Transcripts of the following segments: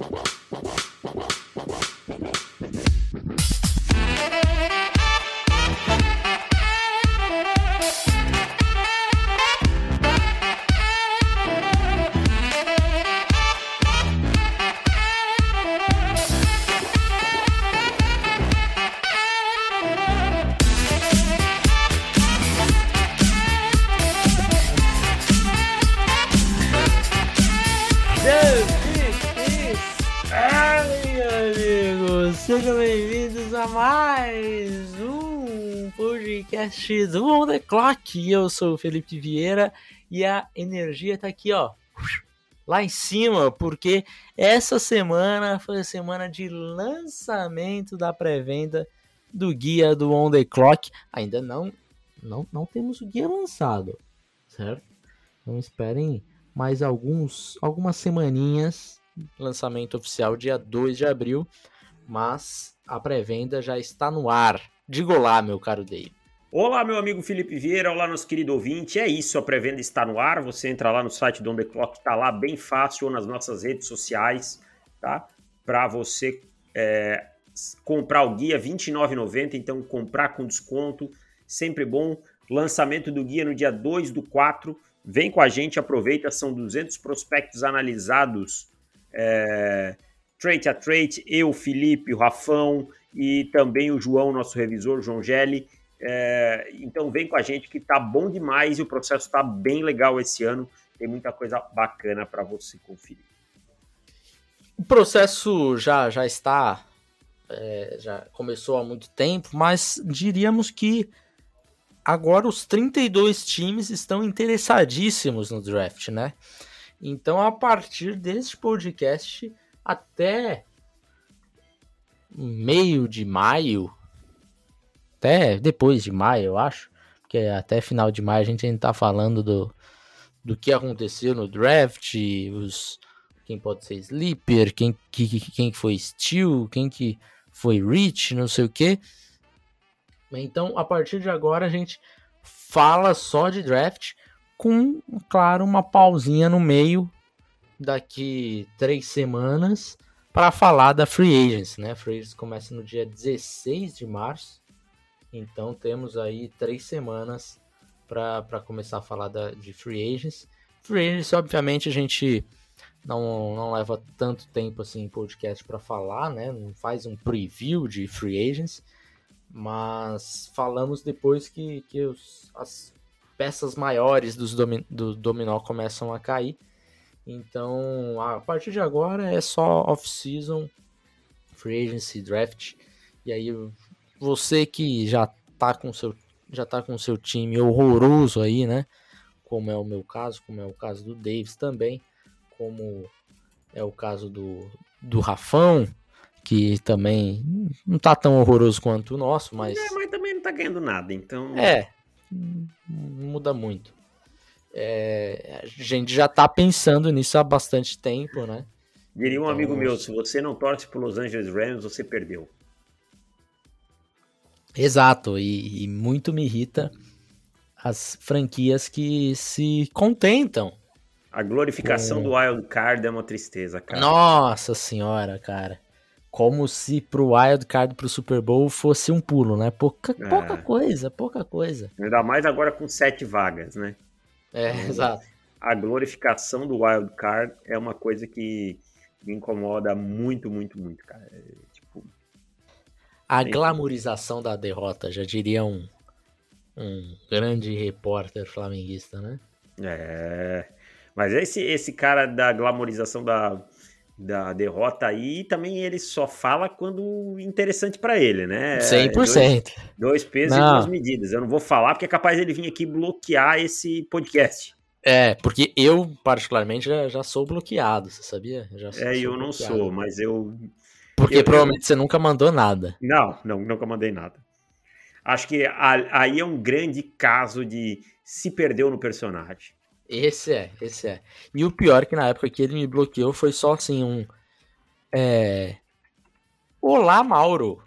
Wow. Do On The Clock. Eu sou o Felipe Vieira e a energia tá aqui, ó, lá em cima, porque essa semana foi a semana de lançamento da pré-venda do guia do On The Clock. Ainda não, não, não temos o guia lançado, certo? Então esperem mais alguns, algumas semaninhas. Lançamento oficial dia 2 de abril mas a pré-venda já está no ar. Diga olá, meu caro Dave. Olá, meu amigo Felipe Vieira, olá, nosso querido ouvinte. É isso, a pré-venda está no ar. Você entra lá no site do On The Clock, está lá bem fácil, ou nas nossas redes sociais, tá? Para você é, comprar o guia R$ 29,90, então comprar com desconto, sempre bom. Lançamento do guia no dia 2 do 4. Vem com a gente, aproveita, são 200 prospectos analisados. É, Trade a Trade, eu, Felipe, o Rafão e também o João, nosso revisor, João Gelli. É, então vem com a gente que tá bom demais e o processo tá bem legal esse ano. Tem muita coisa bacana para você conferir. O processo já, já está, é, já começou há muito tempo, mas diríamos que agora os 32 times estão interessadíssimos no draft, né? Então, a partir deste podcast, até meio de maio, até depois de maio, eu acho, porque até final de maio a gente ainda tá falando do, do que aconteceu no draft, os quem pode ser sleeper, quem que quem foi steal, quem que foi rich, não sei o que. Então, a partir de agora a gente fala só de draft com, claro, uma pausinha no meio daqui três semanas para falar da Free Agents, né? Free Agents começa no dia 16 de março, então temos aí três semanas para começar a falar da, de Free Agents. Free Agents, obviamente, a gente não, não leva tanto tempo assim em podcast para falar, né? Não faz um preview de Free Agents, mas falamos depois que, que os, as peças maiores dos domi, do dominó começam a cair. Então, a partir de agora é só off-season, free agency, draft. E aí, você que já tá com seu já tá com seu time horroroso aí, né? Como é o meu caso, como é o caso do Davis também, como é o caso do, do Rafão, que também não tá tão horroroso quanto o nosso, mas. É, mas também não tá ganhando nada, então. É, muda muito. É, a gente já tá pensando nisso há bastante tempo, né? Diria um então, amigo meu, se você não torce pro Los Angeles Rams, você perdeu. Exato, e, e muito me irrita as franquias que se contentam. A glorificação com... do Wild Card é uma tristeza, cara. Nossa senhora, cara. Como se pro Wild Card pro Super Bowl fosse um pulo, né? Pouca, é. pouca coisa, pouca coisa. Ainda mais agora com sete vagas, né? É, então, exato. A glorificação do wild card é uma coisa que me incomoda muito, muito, muito, cara. A glamorização da derrota, já diria um, um grande repórter flamenguista, né? É. Mas esse, esse cara da glamorização da, da derrota aí, também ele só fala quando interessante para ele, né? 100%. Dois, dois pesos não. e duas medidas. Eu não vou falar porque é capaz ele vir aqui bloquear esse podcast. É, porque eu, particularmente, já, já sou bloqueado, você sabia? Já é, eu não sou, mas eu. Porque eu, provavelmente eu... você nunca mandou nada. Não, não, nunca mandei nada. Acho que aí é um grande caso de se perdeu no personagem. Esse é, esse é. E o pior é que na época que ele me bloqueou foi só assim um. É... Olá, Mauro.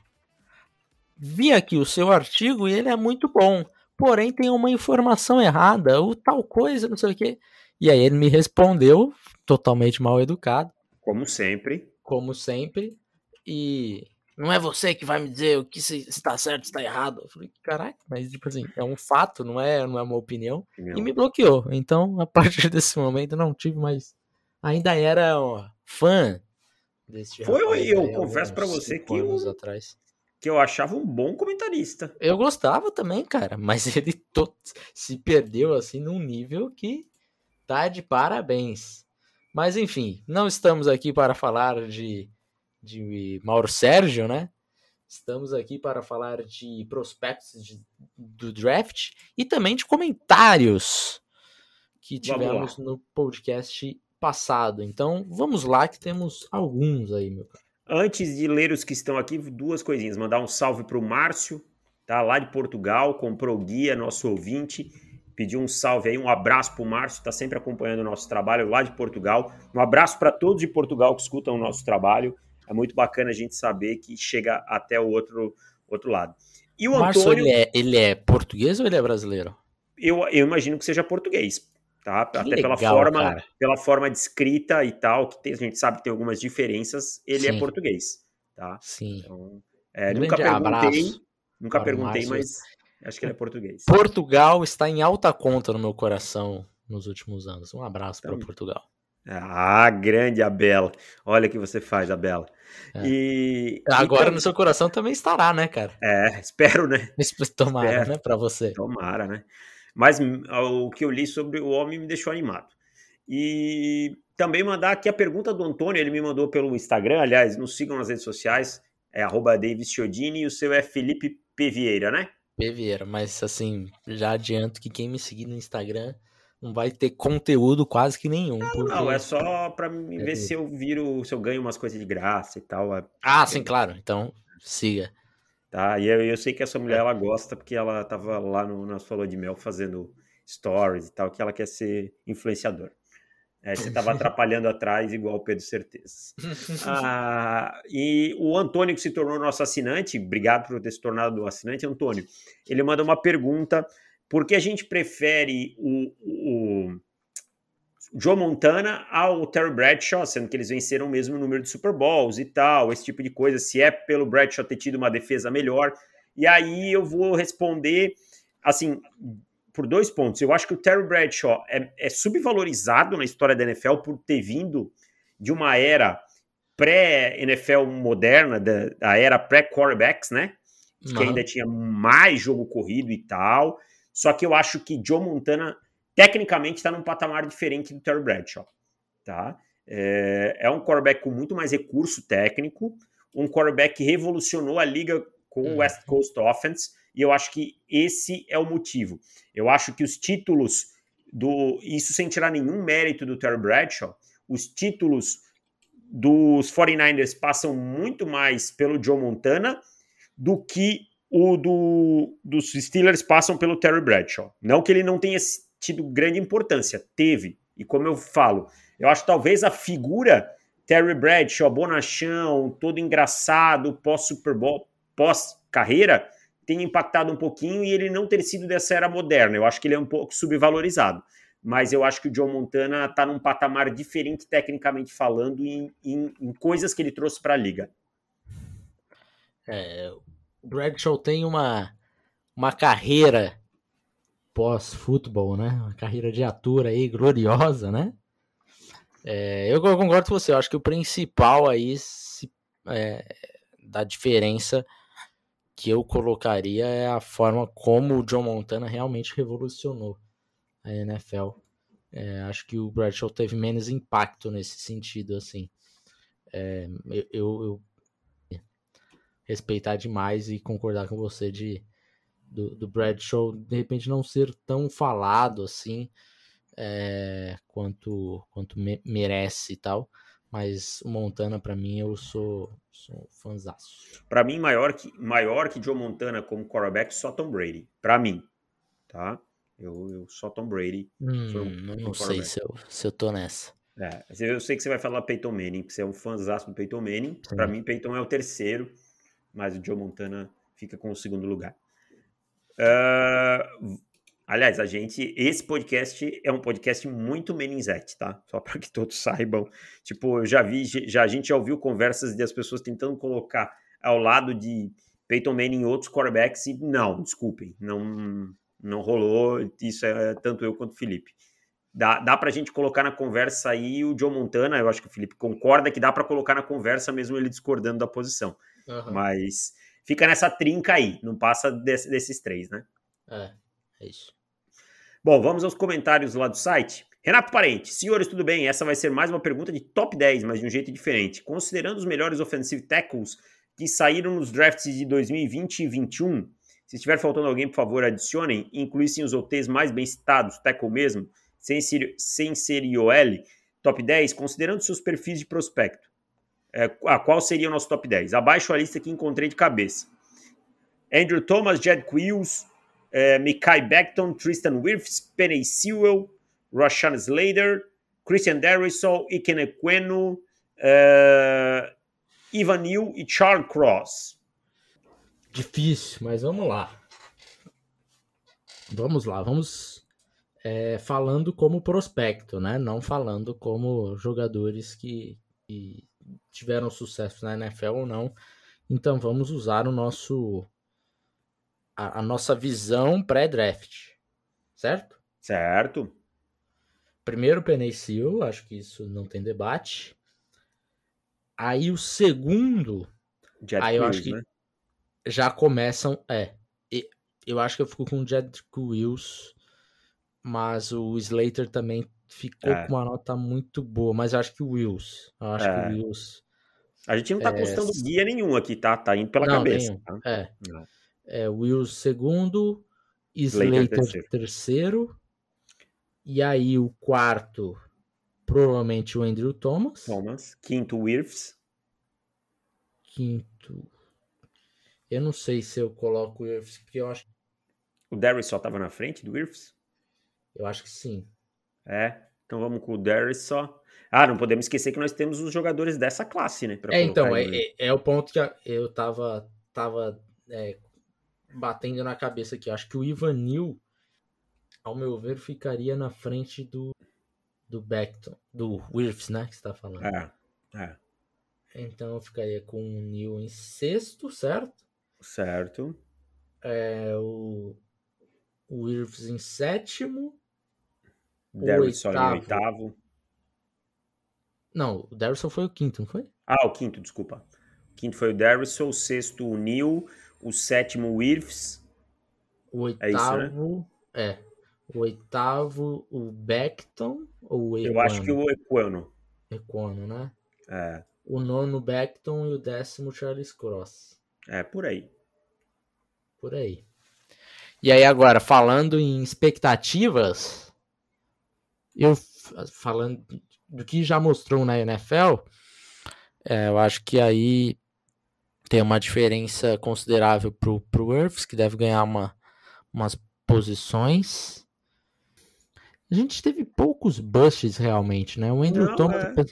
Vi aqui o seu artigo e ele é muito bom. Porém, tem uma informação errada, ou tal coisa, não sei o quê. E aí ele me respondeu, totalmente mal educado. Como sempre. como sempre, e não é você que vai me dizer o que se está certo, está errado. Eu falei, caraca, mas tipo assim, é um fato, não é, não é uma opinião. E me bloqueou. Então, a partir desse momento, não tive mais. Ainda era ó, fã desse Foi, rapaz, eu aí, confesso para você que eu, atrás. que eu achava um bom comentarista. Eu gostava também, cara, mas ele todo, se perdeu assim num nível que tá de parabéns. Mas enfim, não estamos aqui para falar de de Mauro Sérgio, né? Estamos aqui para falar de prospectos de, do draft e também de comentários que tivemos no podcast passado. Então, vamos lá que temos alguns aí, meu cara. Antes de ler os que estão aqui, duas coisinhas. Mandar um salve para o Márcio, tá lá de Portugal, comprou o guia, nosso ouvinte. Pedir um salve aí, um abraço para o Márcio, está sempre acompanhando o nosso trabalho lá de Portugal. Um abraço para todos de Portugal que escutam o nosso trabalho é muito bacana a gente saber que chega até o outro, outro lado. E o Márcio, Antônio. Ele é, ele é português ou ele é brasileiro? Eu, eu imagino que seja português. Tá? Que Até legal, pela forma, pela forma de escrita e tal, que tem, a gente sabe que tem algumas diferenças, ele é Sim. é português. Tá? Sim. Então, é, nunca perguntei, nunca perguntei, mas acho que ele é português. Portugal está em alta conta no meu coração nos últimos anos. Um abraço para Portugal. Ah, grande Abela. Olha o que você faz, Abela. É. E agora então, no seu coração também estará, né, cara? É, espero, né? Tomara, espero. né, para você. Tomara, né? Mas hum, o que eu li sobre o homem me deixou animado. E também mandar aqui a pergunta do Antônio, ele me mandou pelo Instagram, aliás, nos sigam nas redes sociais, é arroba Davis Chiodini e o seu é Felipe P. Vieira, né? P. Vieira, mas assim, já adianto que quem me seguir no Instagram não vai ter conteúdo quase que nenhum. Não, porque... não é só para é ver se eu viro, se eu ganho umas coisas de graça e tal. É ah, sim, claro. Então, siga. Tá, e eu, eu sei que essa mulher ela gosta porque ela tava lá no nosso Falou de Mel fazendo stories e tal, que ela quer ser influenciador. É, você estava atrapalhando atrás, igual o Pedro Certeza. Ah, e o Antônio, que se tornou nosso assinante, obrigado por ter se tornado assinante, Antônio. Ele manda uma pergunta porque a gente prefere o, o Joe Montana ao Terry Bradshaw, sendo que eles venceram o mesmo número de Super Bowls e tal, esse tipo de coisa, se é pelo Bradshaw ter tido uma defesa melhor. E aí eu vou responder, assim, por dois pontos. Eu acho que o Terry Bradshaw é, é subvalorizado na história da NFL por ter vindo de uma era pré-NFL moderna, da, da era pré-quarterbacks, né? Que ainda tinha mais jogo corrido e tal. Só que eu acho que Joe Montana, tecnicamente, está num patamar diferente do Terry Bradshaw. Tá? É, é um quarterback com muito mais recurso técnico, um quarterback que revolucionou a liga com o uhum. West Coast Offense, e eu acho que esse é o motivo. Eu acho que os títulos do. Isso sem tirar nenhum mérito do Terry Bradshaw, os títulos dos 49ers passam muito mais pelo Joe Montana do que o do, dos Steelers passam pelo Terry Bradshaw. Não que ele não tenha tido grande importância, teve. E como eu falo, eu acho talvez a figura Terry Bradshaw, bonachão, todo engraçado, pós-Super Bowl, pós-carreira, tenha impactado um pouquinho e ele não ter sido dessa era moderna. Eu acho que ele é um pouco subvalorizado. Mas eu acho que o John Montana está num patamar diferente, tecnicamente falando, em, em, em coisas que ele trouxe para a liga. É, Bradshaw tem uma, uma carreira pós-futebol, né? Uma carreira de ator aí gloriosa, né? É, eu concordo com você, eu acho que o principal aí se, é, da diferença que eu colocaria é a forma como o John Montana realmente revolucionou a NFL. É, acho que o Bradshaw teve menos impacto nesse sentido, assim. É, eu, eu, respeitar demais e concordar com você de do, do Bradshaw de repente não ser tão falado assim é, quanto quanto me, merece e tal. Mas o Montana, para mim, eu sou, sou fãzaço. Para mim, maior que, maior que Joe Montana como quarterback, só Tom Brady. Para mim, tá? Eu, eu só Tom Brady. Hum, sou, não sei se eu, se eu tô nessa. É, eu sei que você vai falar Peyton Manning, porque você é um fãzaço do Peyton Manning. Para mim, Peyton é o terceiro mas o Joe Montana fica com o segundo lugar. Uh, Aliás, a gente, esse podcast é um podcast muito meningete, tá? Só para que todos saibam. Tipo, eu já vi, já a gente já ouviu conversas das pessoas tentando colocar ao lado de Peyton Manning outros quarterbacks e não, desculpem, não não rolou. Isso é tanto eu quanto o Felipe. Dá, dá para a gente colocar na conversa aí o Joe Montana, eu acho que o Felipe concorda que dá para colocar na conversa mesmo ele discordando da posição. Uhum. Mas fica nessa trinca aí, não passa desse, desses três, né? É, é isso. Bom, vamos aos comentários lá do site. Renato Parente, senhores, tudo bem? Essa vai ser mais uma pergunta de top 10, mas de um jeito diferente. Considerando os melhores offensive tackles que saíram nos drafts de 2020 e 2021, se estiver faltando alguém, por favor, adicionem. Incluíssem os OTs mais bem citados, tackle mesmo, sem ser, IOL, top 10, considerando seus perfis de prospecto. É, qual seria o nosso top 10? Abaixo a lista que encontrei de cabeça. Andrew Thomas, Jed Quills, é, Mikai Beckton, Tristan Wirfs, Penny Sewell, Rashan Slater, Christian Darrisol, Iken Equeno, é, Ivan New e Charles Cross. Difícil, mas vamos lá. Vamos lá, vamos é, falando como prospecto, né? Não falando como jogadores que, que tiveram sucesso na NFL ou não. Então vamos usar o nosso a, a nossa visão pré-draft, certo? Certo. Primeiro Penicil, acho que isso não tem debate. Aí o segundo, Jet aí eu acho que né? já começam, é, eu acho que eu fico com o Jedrick Wills, mas o Slater também ficou é. com uma nota muito boa, mas eu acho que o Wills, eu acho é. que o Wills a gente não tá é... guia nenhum aqui, tá? Tá indo pela não, cabeça. Tá? É. é. Wills segundo, Slater terceiro. terceiro. E aí o quarto, provavelmente o Andrew Thomas. Thomas. Quinto, Wirfs. Quinto. Eu não sei se eu coloco o Wirfs, porque eu acho. O Darius só tava na frente do Wirfs? Eu acho que sim. É. Então vamos com o Darius só. Ah, não podemos esquecer que nós temos os jogadores dessa classe, né? É, então, é, é, é, o ponto que eu tava, tava é, batendo na cabeça aqui. Acho que o Ivanil, ao meu ver, ficaria na frente do, do Beckton, do Wirfs, né? Que você tá falando. É, é. Então eu ficaria com o Neil em sexto, certo? Certo. É, o, o Wirfs em sétimo. Derrisson em oitavo. Não, o Darrison foi o quinto, não foi? Ah, o quinto, desculpa. O quinto foi o Darrison, o sexto o Neil, o sétimo o Wirfs. O oitavo. É, isso, né? é. O oitavo, o Beckton ou o Equano? Eu acho que o Equano. Equano, né? É. O nono Beckton e o décimo Charles Cross. É, por aí. Por aí. E aí agora, falando em expectativas, eu falando do que já mostrou na NFL, é, eu acho que aí tem uma diferença considerável pro, pro Earths, que deve ganhar uma, umas posições. A gente teve poucos busts realmente, né? O Andrew Não, Thomas, é.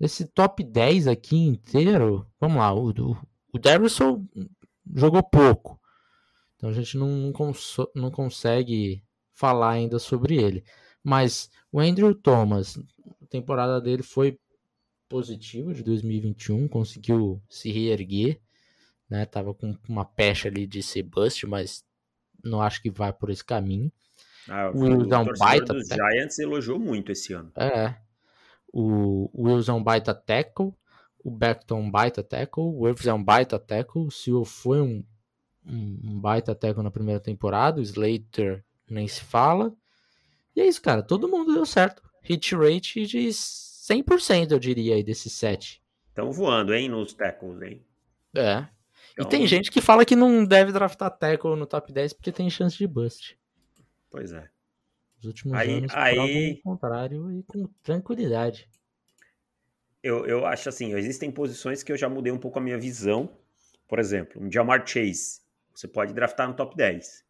esse top 10 aqui inteiro, vamos lá, o, o, o Darrison jogou pouco. Então a gente não, não, cons não consegue falar ainda sobre ele. Mas o Andrew Thomas, a temporada dele foi positiva de 2021, conseguiu se reerguer, né? Tava com uma pecha ali de ser bust, mas não acho que vai por esse caminho. Ah, o é um baita dos Giants elogiou muito esse ano. É. O, Wills é um baita tackle, o Beckton um baita tackle, o Wirfs é um baita tackle, o Sewell foi um, um, um baita tackle na primeira temporada, o Slater nem se fala. E é isso, cara. Todo mundo deu certo. Hit rate de 100%, eu diria, aí, desses 7. Estão voando, hein, nos tackles, hein? É. Então... E tem gente que fala que não deve draftar tackle no top 10 porque tem chance de bust. Pois é. Os últimos aí, anos aí... o contrário e com tranquilidade. Eu, eu acho assim, existem posições que eu já mudei um pouco a minha visão. Por exemplo, um Jamar Chase. Você pode draftar no top 10.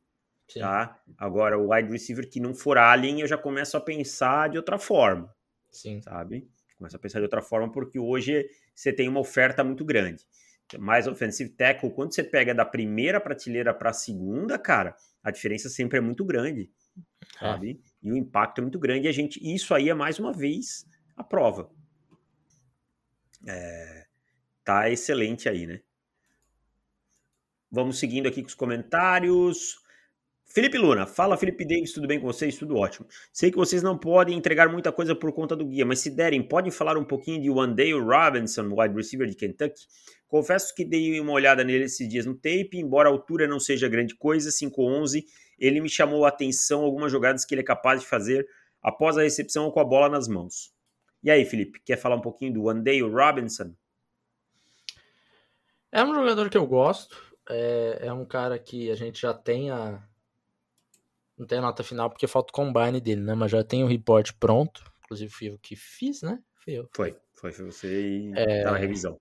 Sim. Tá? Agora, o wide receiver que não for alien, eu já começo a pensar de outra forma. Sim. Sabe? Começo a pensar de outra forma porque hoje você tem uma oferta muito grande. mais offensive tackle, quando você pega da primeira prateleira para a segunda, cara, a diferença sempre é muito grande, é. sabe? E o impacto é muito grande. E a gente, isso aí é mais uma vez a prova. É, tá excelente aí, né? Vamos seguindo aqui com os comentários. Felipe Luna, fala Felipe Davis, tudo bem com vocês? Tudo ótimo. Sei que vocês não podem entregar muita coisa por conta do guia, mas se derem, podem falar um pouquinho de Wandale Robinson, wide receiver de Kentucky? Confesso que dei uma olhada nele esses dias no tape, embora a altura não seja grande coisa, 5'11", ele me chamou a atenção algumas jogadas que ele é capaz de fazer após a recepção ou com a bola nas mãos. E aí, Felipe, quer falar um pouquinho do Wandale Robinson? É um jogador que eu gosto, é, é um cara que a gente já tem a, não tem a nota final porque falta o combine dele, né? Mas já tem o report pronto. Inclusive fui eu que fiz, né? Fui eu. Foi, foi, foi você e é, tá na revisão.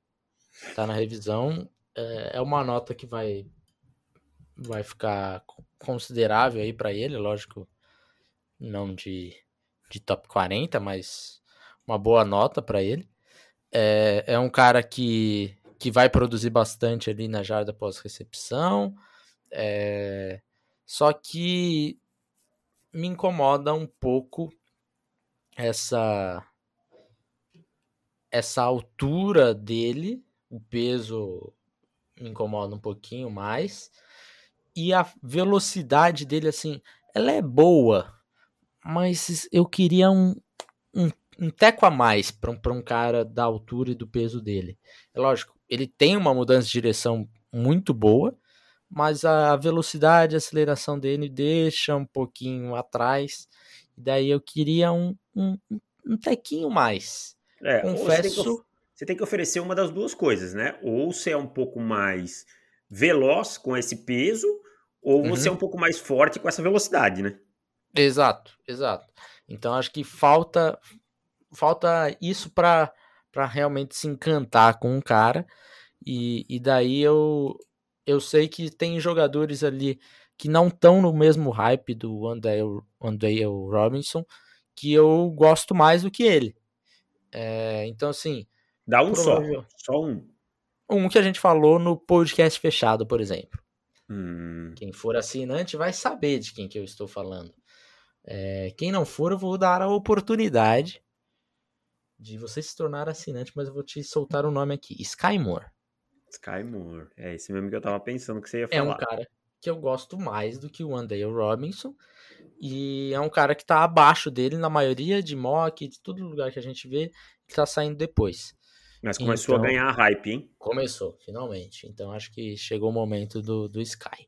Tá na revisão. É, é uma nota que vai vai ficar considerável aí para ele, lógico, não de, de top 40, mas uma boa nota para ele. É, é um cara que, que vai produzir bastante ali na jarda pós-recepção. É, só que me incomoda um pouco essa essa altura dele, o peso me incomoda um pouquinho mais e a velocidade dele assim, ela é boa, mas eu queria um, um, um teco a mais para um, um cara da altura e do peso dele. É lógico, ele tem uma mudança de direção muito boa, mas a velocidade, a aceleração dele deixa um pouquinho atrás. E daí eu queria um, um, um tequinho mais. É, Confesso. Você tem, que, você tem que oferecer uma das duas coisas, né? Ou você é um pouco mais veloz com esse peso, ou uhum. você é um pouco mais forte com essa velocidade, né? Exato, exato. Então acho que falta falta isso para realmente se encantar com um cara. E, e daí eu, eu sei que tem jogadores ali que não estão no mesmo hype do Wandale Robinson, que eu gosto mais do que ele. É, então, assim. Dá um só. Só um. Um que a gente falou no podcast fechado, por exemplo. Hum. Quem for assinante vai saber de quem que eu estou falando. É, quem não for, eu vou dar a oportunidade de você se tornar assinante, mas eu vou te soltar o nome aqui: Sky Moore. Sky Moore. É esse mesmo que eu tava pensando que você ia falar. É um cara que eu gosto mais do que o Wandale Robinson. E é um cara que tá abaixo dele na maioria de mock, de todo lugar que a gente vê, ele tá saindo depois. Mas começou então, a ganhar hype, hein? Começou, finalmente. Então acho que chegou o momento do, do Sky.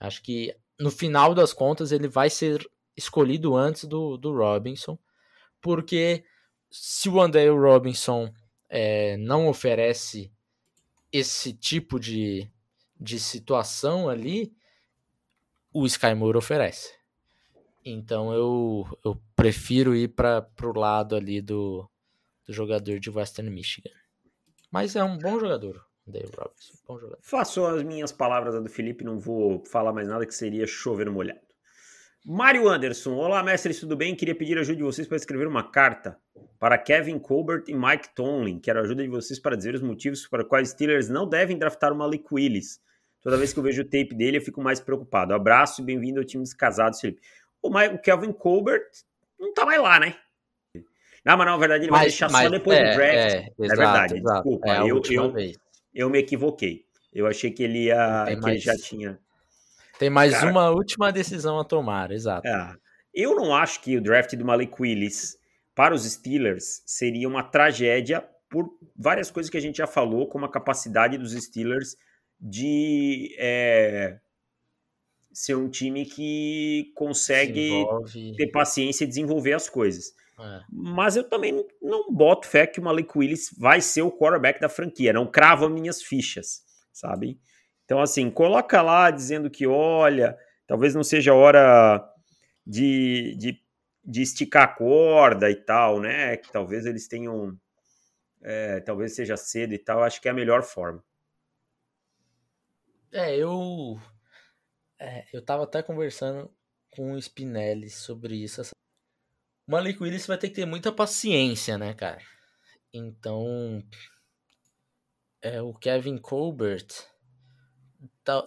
Acho que no final das contas ele vai ser escolhido antes do, do Robinson, porque se o Wandale Robinson é, não oferece esse tipo de, de situação ali, o Sky Moore oferece. Então eu, eu prefiro ir para o lado ali do, do jogador de Western Michigan. Mas é um bom jogador, Dave Robinson. Bom jogador. Faço as minhas palavras do Felipe, não vou falar mais nada que seria chover molhado. Mário Anderson, olá mestres, tudo bem? Queria pedir ajuda de vocês para escrever uma carta para Kevin Colbert e Mike Tomlin. Quero a ajuda de vocês para dizer os motivos para quais Steelers não devem draftar o Malik Willis. Toda vez que eu vejo o tape dele, eu fico mais preocupado. Abraço e bem-vindo ao time dos casados, Felipe. O, Mike, o Kevin Colbert não tá mais lá, né? Não, mas na verdade ele mas, vai deixar mas, só depois é, do draft. É, é exato, verdade, exato. desculpa. É eu, eu, eu, me equivoquei. Eu achei que ele ia. que ele já tinha. Tem mais Cara, uma última decisão a tomar, exato. É, eu não acho que o draft do Malik Willis para os Steelers seria uma tragédia por várias coisas que a gente já falou, como a capacidade dos Steelers de é, ser um time que consegue ter paciência e desenvolver as coisas. É. Mas eu também não boto fé que o Malik Willis vai ser o quarterback da franquia, não crava minhas fichas, sabe? Então, assim, coloca lá dizendo que, olha, talvez não seja hora de, de, de esticar a corda e tal, né? Que talvez eles tenham. É, talvez seja cedo e tal. Acho que é a melhor forma. É, eu. É, eu tava até conversando com o Spinelli sobre isso. O Malik Willis vai ter que ter muita paciência, né, cara? Então, é, o Kevin Colbert,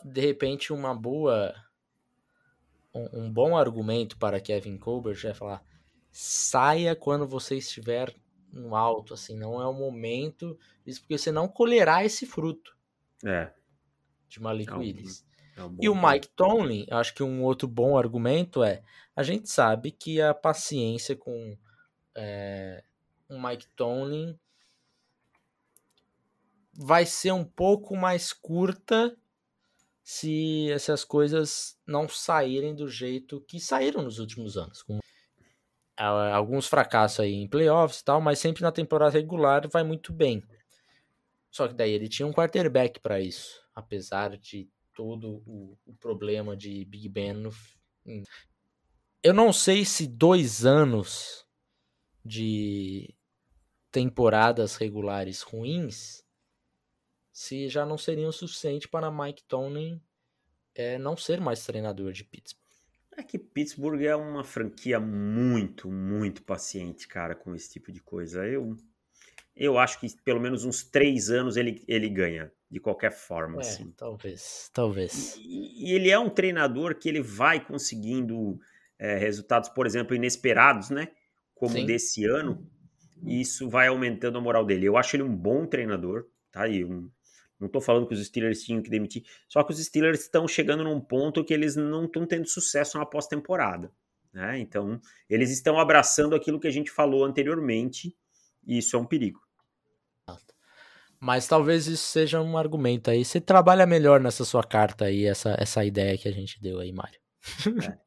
de repente, uma boa. Um, um bom argumento para Kevin Colbert é falar: saia quando você estiver no alto, assim, não é o momento, isso porque você não colherá esse fruto. É. De Malik é um, Willis. É um e o Mike Tomlin, acho que um outro bom argumento é: a gente sabe que a paciência com é, um Mike Tomlin vai ser um pouco mais curta se essas coisas não saírem do jeito que saíram nos últimos anos. Com alguns fracassos aí em playoffs e tal, mas sempre na temporada regular vai muito bem. Só que daí ele tinha um quarterback para isso, apesar de todo o, o, problema de Big Ben. No... Eu não sei se dois anos de temporadas regulares ruins se já não seriam o suficiente para Mike Tomlin é, não ser mais treinador de Pittsburgh. É que Pittsburgh é uma franquia muito, muito paciente, cara, com esse tipo de coisa. Eu, eu acho que pelo menos uns três anos ele, ele ganha, de qualquer forma. É, assim. Talvez, talvez. E, e, ele é um treinador que ele vai conseguindo é, resultados, por exemplo, inesperados, né? Como Sim. desse ano. E isso vai aumentando a moral dele. Eu acho ele um bom treinador, tá? E um, não estou falando que os Steelers tinham que demitir, só que os Steelers estão chegando num ponto que eles não estão tendo sucesso na pós-temporada. Né? Então, eles estão abraçando aquilo que a gente falou anteriormente, e isso é um perigo. Mas talvez isso seja um argumento aí. Você trabalha melhor nessa sua carta aí, essa, essa ideia que a gente deu aí, Mário. É.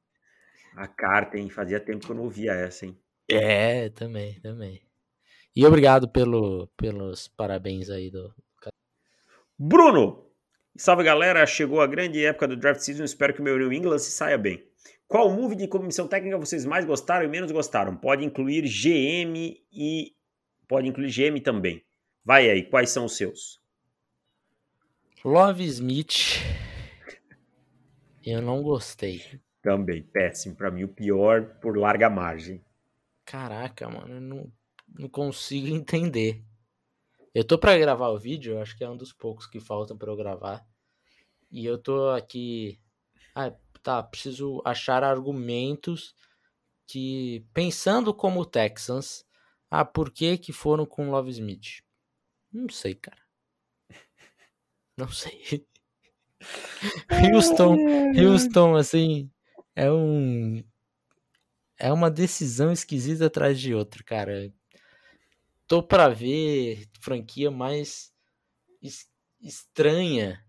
A carta, hein? Fazia tempo que eu não ouvia essa, hein? É, também, também. E obrigado pelo, pelos parabéns aí do, Bruno! Salve galera, chegou a grande época do draft season, espero que o meu New England se saia bem. Qual move de comissão técnica vocês mais gostaram e menos gostaram? Pode incluir GM e pode incluir GM também. Vai aí, quais são os seus? Love Smith. Eu não gostei. Também, péssimo. Para mim, o pior por larga margem. Caraca, mano, eu não, não consigo entender. Eu tô para gravar o vídeo, acho que é um dos poucos que faltam para eu gravar. E eu tô aqui. Ah, tá, preciso achar argumentos que, pensando como Texans, ah, por que que foram com Love Smith? Não sei, cara. Não sei. Houston, Houston, assim, é um. É uma decisão esquisita atrás de outra, cara tô para ver franquia mais estranha,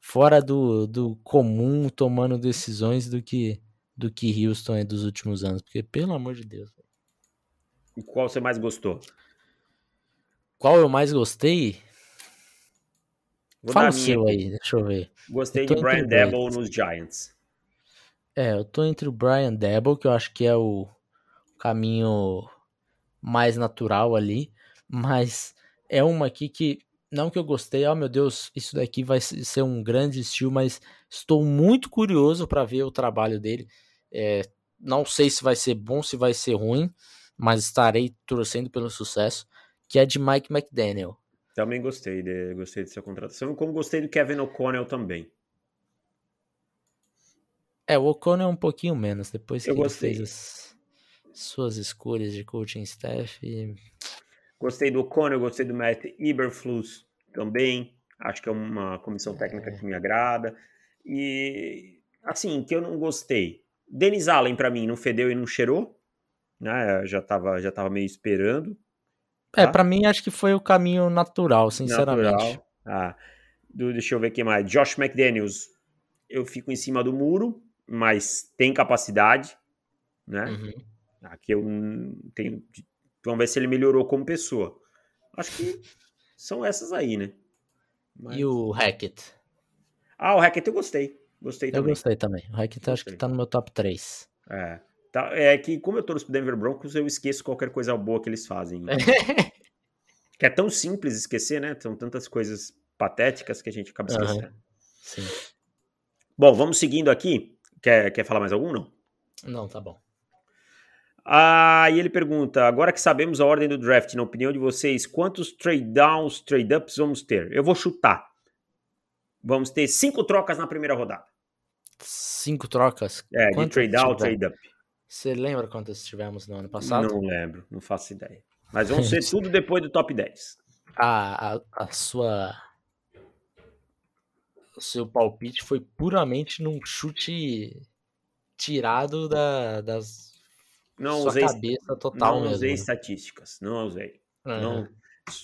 fora do, do comum, tomando decisões do que do que Houston é dos últimos anos, porque pelo amor de Deus. E qual você mais gostou? Qual eu mais gostei? Vou Fala o seu aí, deixa eu ver. Gostei de Brian Debo nos Giants. É, eu tô entre o Brian Debo, que eu acho que é o caminho mais natural ali, mas é uma aqui que não que eu gostei, oh meu Deus, isso daqui vai ser um grande estilo, mas estou muito curioso para ver o trabalho dele. É, não sei se vai ser bom, se vai ser ruim, mas estarei torcendo pelo sucesso, que é de Mike McDaniel. Também gostei, de, gostei de sua contratação, como gostei do Kevin O'Connell também. É, o O'Connell é um pouquinho menos, depois que eu ele gostei. fez suas escolhas de coaching staff. E... Gostei do O'Connell, gostei do Matt Eberflus também. Acho que é uma comissão técnica é. que me agrada. E, assim, que eu não gostei. Denis Allen, para mim, não fedeu e não cheirou. Né? Já tava, já tava meio esperando. É, tá? É, para mim, acho que foi o caminho natural, sinceramente. Natural. Ah, do, deixa eu ver quem mais. Josh McDaniels, eu fico em cima do muro, mas tem capacidade, né? Uhum. Aqui eu tenho. Vamos ver se ele melhorou como pessoa. Acho que são essas aí, né? Mas... E o Hackett? Ah, o Hackett eu gostei. Gostei também. Eu gostei também. O Hackett acho que tá no meu top 3. É. Tá, é que, como eu torço pro Denver Broncos, eu esqueço qualquer coisa boa que eles fazem. Né? que é tão simples esquecer, né? São tantas coisas patéticas que a gente acaba esquecendo. Uhum. Sim. Bom, vamos seguindo aqui. Quer, quer falar mais algum, não? Não, tá bom. Aí ele pergunta: agora que sabemos a ordem do draft, na opinião de vocês, quantos trade downs, trade ups vamos ter? Eu vou chutar. Vamos ter cinco trocas na primeira rodada. Cinco trocas? É, de trade down, trade up. Você lembra quantas tivemos no ano passado? Não lembro, não faço ideia. Mas vão ser tudo depois do top 10. A, a, a sua. O seu palpite foi puramente num chute tirado da, das não Sua usei, cabeça total não mesmo. usei né? estatísticas, não usei. Uhum. Não,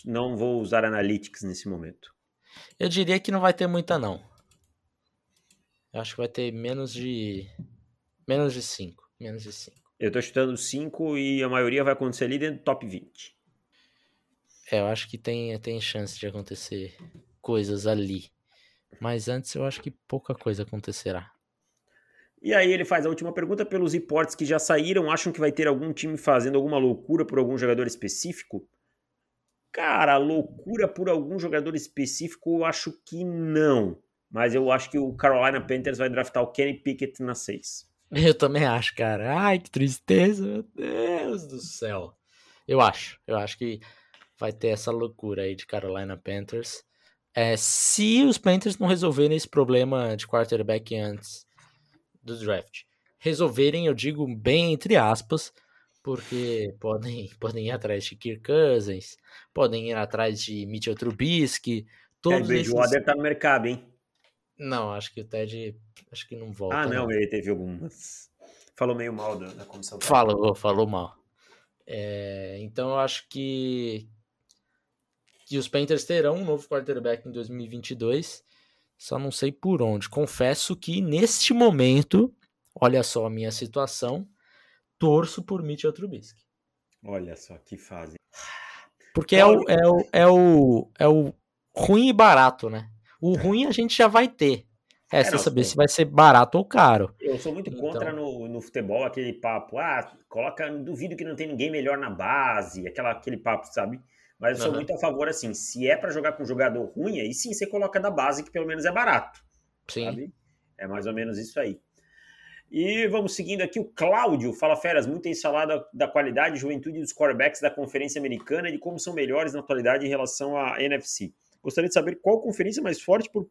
não vou usar analytics nesse momento. Eu diria que não vai ter muita, não. Eu acho que vai ter menos de. Menos de 5. Menos de 5. Eu tô chutando 5 e a maioria vai acontecer ali dentro do top 20. É, eu acho que tem, tem chance de acontecer coisas ali. Mas antes eu acho que pouca coisa acontecerá. E aí ele faz a última pergunta pelos reportes que já saíram, acham que vai ter algum time fazendo alguma loucura por algum jogador específico? Cara, loucura por algum jogador específico eu acho que não. Mas eu acho que o Carolina Panthers vai draftar o Kenny Pickett na 6. Eu também acho, cara. Ai, que tristeza, meu Deus do céu. Eu acho. Eu acho que vai ter essa loucura aí de Carolina Panthers. É, se os Panthers não resolverem esse problema de quarterback antes do draft. Resolverem, eu digo bem entre aspas, porque podem, podem ir atrás de Kirk Cousins, podem ir atrás de Mitchell Trubisky, Ted todos esses... Bridgewater tá no mercado, hein? Não, acho que o Ted, acho que não volta. Ah, não, ele teve algumas... Falou meio mal da, da comissão. Falou, falou mal. É, então eu acho que que os Panthers terão um novo quarterback em 2022. Só não sei por onde. Confesso que neste momento, olha só a minha situação, torço por Mitchell Trubisky. Olha só que fase. Porque é o, é, o, é, o, é o ruim e barato, né? O ruim a gente já vai ter. É, sem não, saber se vai ser barato ou caro. Eu sou muito Então. contra no, no futebol aquele papo, ah, coloca, duvido que não tem ninguém melhor na base, aquela, aquele papo, sabe? Mas eu sou Aham. muito a favor, assim, se é pra jogar com um jogador ruim, aí sim você coloca da base, que pelo menos é barato, Sim. sabe? É mais ou menos isso aí. E vamos seguindo aqui, o Cláudio fala, Feras, muito tem falado da qualidade e juventude dos quarterbacks da Conferência Americana e de como são melhores na atualidade em relação à NFC. Gostaria de saber qual conferência mais forte por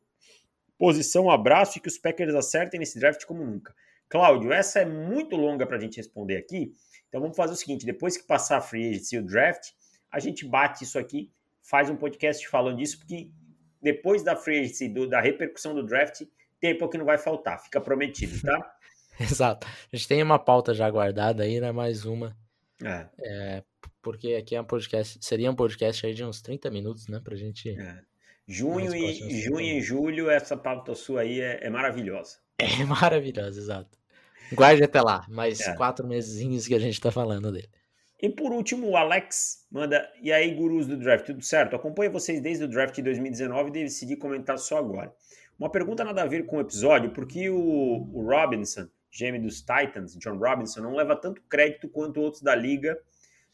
posição, abraço e que os Packers acertem nesse draft como nunca. Cláudio, essa é muito longa para a gente responder aqui, então vamos fazer o seguinte: depois que passar a free agency e o draft, a gente bate isso aqui, faz um podcast falando disso, porque depois da free do- da repercussão do draft, tempo que não vai faltar, fica prometido, tá? Exato. A gente tem uma pauta já guardada aí, né? Mais uma. É, Porque aqui é um podcast. Seria um podcast aí de uns 30 minutos, né? Pra gente. é. Junho, e, junho e julho, essa pauta sua aí é, é maravilhosa. É maravilhoso, exato. Guarde até lá, mais É. quatro meses que a gente tá falando dele. E por último, o Alex manda. E aí, gurus do draft, tudo certo? Acompanho vocês desde o draft de 2019 e decidi comentar só agora. Uma pergunta nada a ver com o episódio, porque o, o Robinson, gêmeo dos Titans, John Robinson, não leva tanto crédito quanto outros da liga.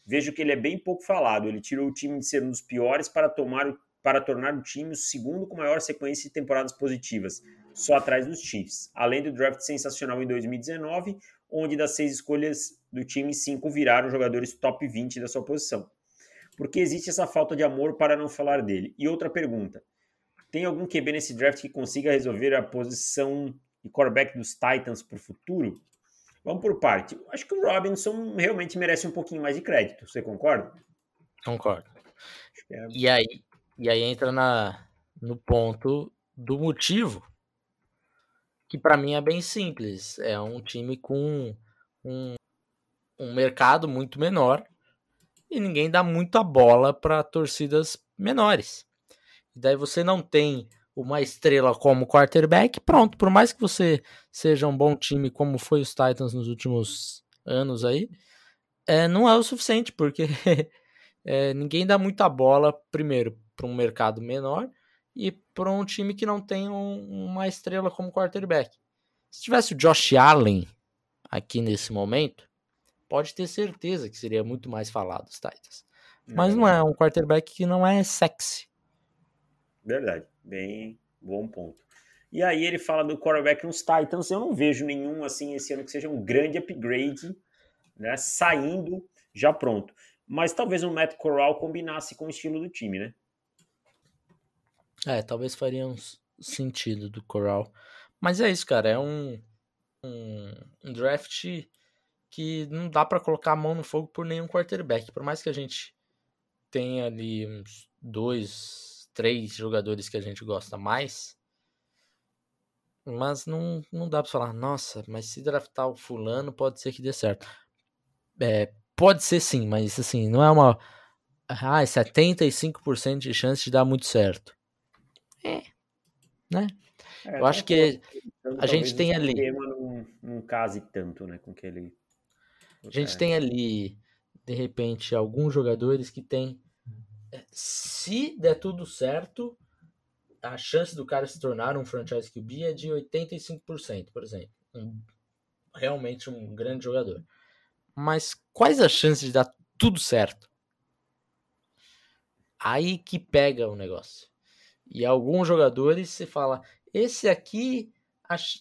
Vejo que ele é bem pouco falado. Ele tirou o time de ser um dos piores para, tomar para tornar o time o segundo com maior sequência de temporadas positivas, só atrás dos Chiefs. Além do draft sensacional em 2019, onde das seis escolhas do time, cinco viraram jogadores top 20 da sua posição. Por que existe essa falta de amor para não falar dele? E outra pergunta: tem algum QB nesse draft que consiga resolver a posição de quarterback dos Titans para o futuro? Vamos por parte. Acho que o Robinson realmente merece um pouquinho mais de crédito. Você concorda? Concordo. É- E aí, e aí entra na, no ponto do motivo, que pra mim é bem simples. É um time com um, um mercado muito menor e ninguém dá muita bola para torcidas menores. E daí você não tem uma estrela como quarterback, pronto, por mais que você seja um bom time como foi os Titans nos últimos anos aí, é, não é o suficiente, porque é, ninguém dá muita bola, primeiro, para um mercado menor e para um time que não tem um- uma estrela como quarterback. Se tivesse o Josh Allen aqui nesse momento, pode ter certeza que seria muito mais falado os Titans. Mas não é um quarterback que não é sexy. Verdade, bem bom ponto. E aí ele fala do quarterback nos Titans. Eu não vejo nenhum assim esse ano que seja um grande upgrade né? Saindo já pronto. Mas talvez o Matt Corral combinasse com o estilo do time, né? É, talvez faria um sentido do Corral. Mas é isso, cara. É um, um, um draft que não dá para colocar a mão no fogo por nenhum quarterback. Por mais que a gente tenha ali uns dois, três jogadores que a gente gosta mais, mas não, não dá pra falar, nossa, mas se draftar o fulano pode ser que dê certo. É, pode ser sim, mas assim, não é uma. Ah, 75% de chance de dar muito certo. É. Né? É, Eu acho que a gente tem ali. Não, não case tanto, né, com que ele. A gente é. tem ali, de repente, alguns jogadores que tem. É, se der tudo certo, a chance do cara se tornar um franchise QB é de 85%, por exemplo. Um, realmente um grande jogador. Mas quais as chances de dar tudo certo? Aí que pega o negócio. E alguns jogadores você fala, esse aqui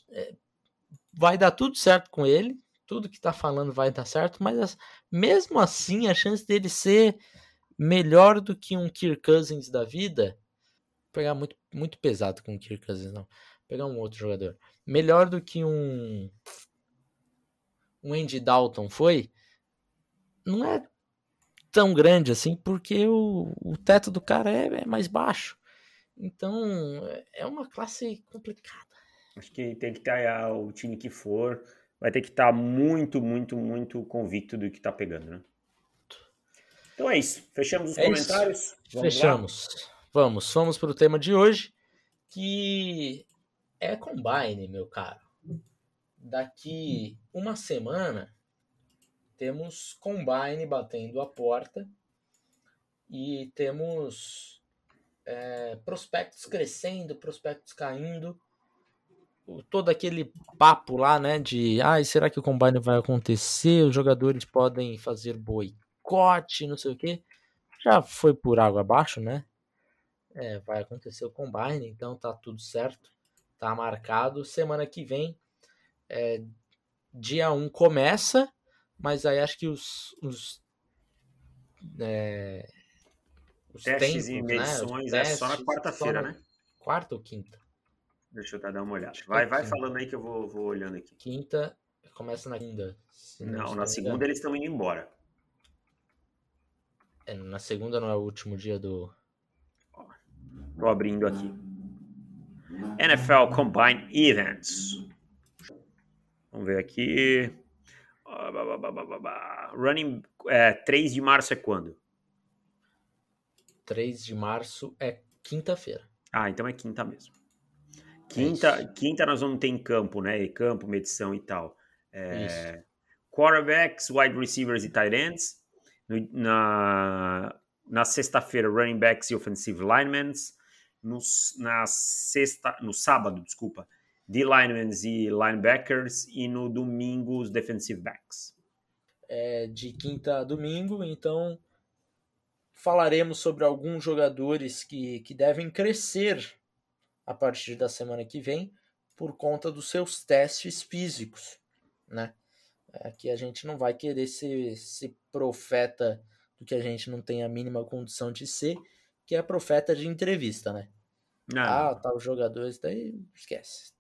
é, vai dar tudo certo com ele, tudo que tá falando vai dar certo, mas mesmo assim a chance dele ser melhor do que um Kirk Cousins da vida pegar muito, muito pesado com o Kirk Cousins, não. pegar um outro jogador. Melhor do que um. Um Andy Dalton foi. Não é tão grande assim, porque o, o teto do cara é, é mais baixo. Então, é uma classe complicada. Acho que tem que estar o time que for, vai ter que estar muito, muito, muito convicto do que está pegando, né? Então é isso. Fechamos os é comentários. Fechamos. Lá? Vamos, vamos para o tema de hoje, que é Combine, meu caro. Daqui uma semana temos Combine batendo a porta e temos é, prospectos crescendo, prospectos caindo. Todo aquele papo lá, né? De ah, será que o Combine vai acontecer? Os jogadores podem fazer boicote, não sei o que. Já foi por água abaixo, né? É, vai acontecer o combine, então tá tudo certo. Tá marcado. Semana que vem, é, dia 1 começa, mas aí acho que os. os, é, os testes tempos, e né, medições né? é só na quarta-feira, né? Quarta ou quinta? Deixa eu dar uma olhada. Vai, vai falando aí que eu vou, vou olhando aqui. Quinta, começa na segunda. Não, na segunda eles estão indo embora. É, na segunda não é o último dia do. Estou abrindo aqui. NFL Combine Events. Vamos ver aqui. Running é, 3 de março é quando? 3 de março é quinta-feira. Ah, então é quinta mesmo. Quinta, é quinta nós vamos ter em campo, né? E campo, medição e tal. É, quarterbacks, wide receivers e tight ends. No, na na sexta-feira, running backs e offensive linemen no, na sexta, no sábado, desculpa, de linemen e linebackers e no domingo os defensive backs. É, de quinta a domingo, então falaremos sobre alguns jogadores que, que devem crescer a partir da semana que vem por conta dos seus testes físicos, né? Aqui a gente não vai querer ser, ser profeta do que a gente não tem a mínima condição de ser, que é profeta de entrevista, né? Não. Ah, tá, os jogadores, daí esquece.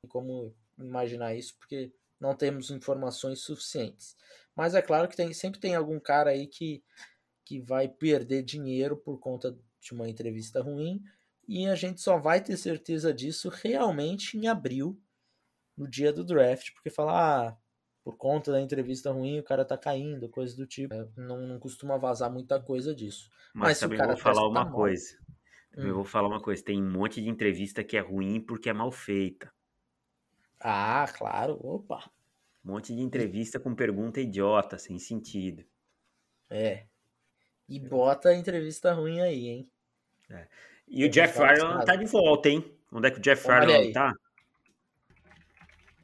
Tem como imaginar isso, porque não temos informações suficientes. Mas é claro que tem, sempre tem algum cara aí que, que vai perder dinheiro por conta de uma entrevista ruim, e a gente só vai ter certeza disso realmente em abril, no dia do draft, porque falar, ah, por conta da entrevista ruim, o cara tá caindo, coisa do tipo. É, não, não costuma vazar muita coisa disso. Mas, Mas também vou falar uma tá coisa. Hum. Eu vou falar uma coisa, tem um monte de entrevista que é ruim porque é mal feita. Ah, claro, opa. Um monte de entrevista com pergunta idiota, sem sentido. É. E bota a entrevista ruim aí, hein? É. E o Jeff Ireland tá de volta, hein? Onde é que o Jeff Ireland tá?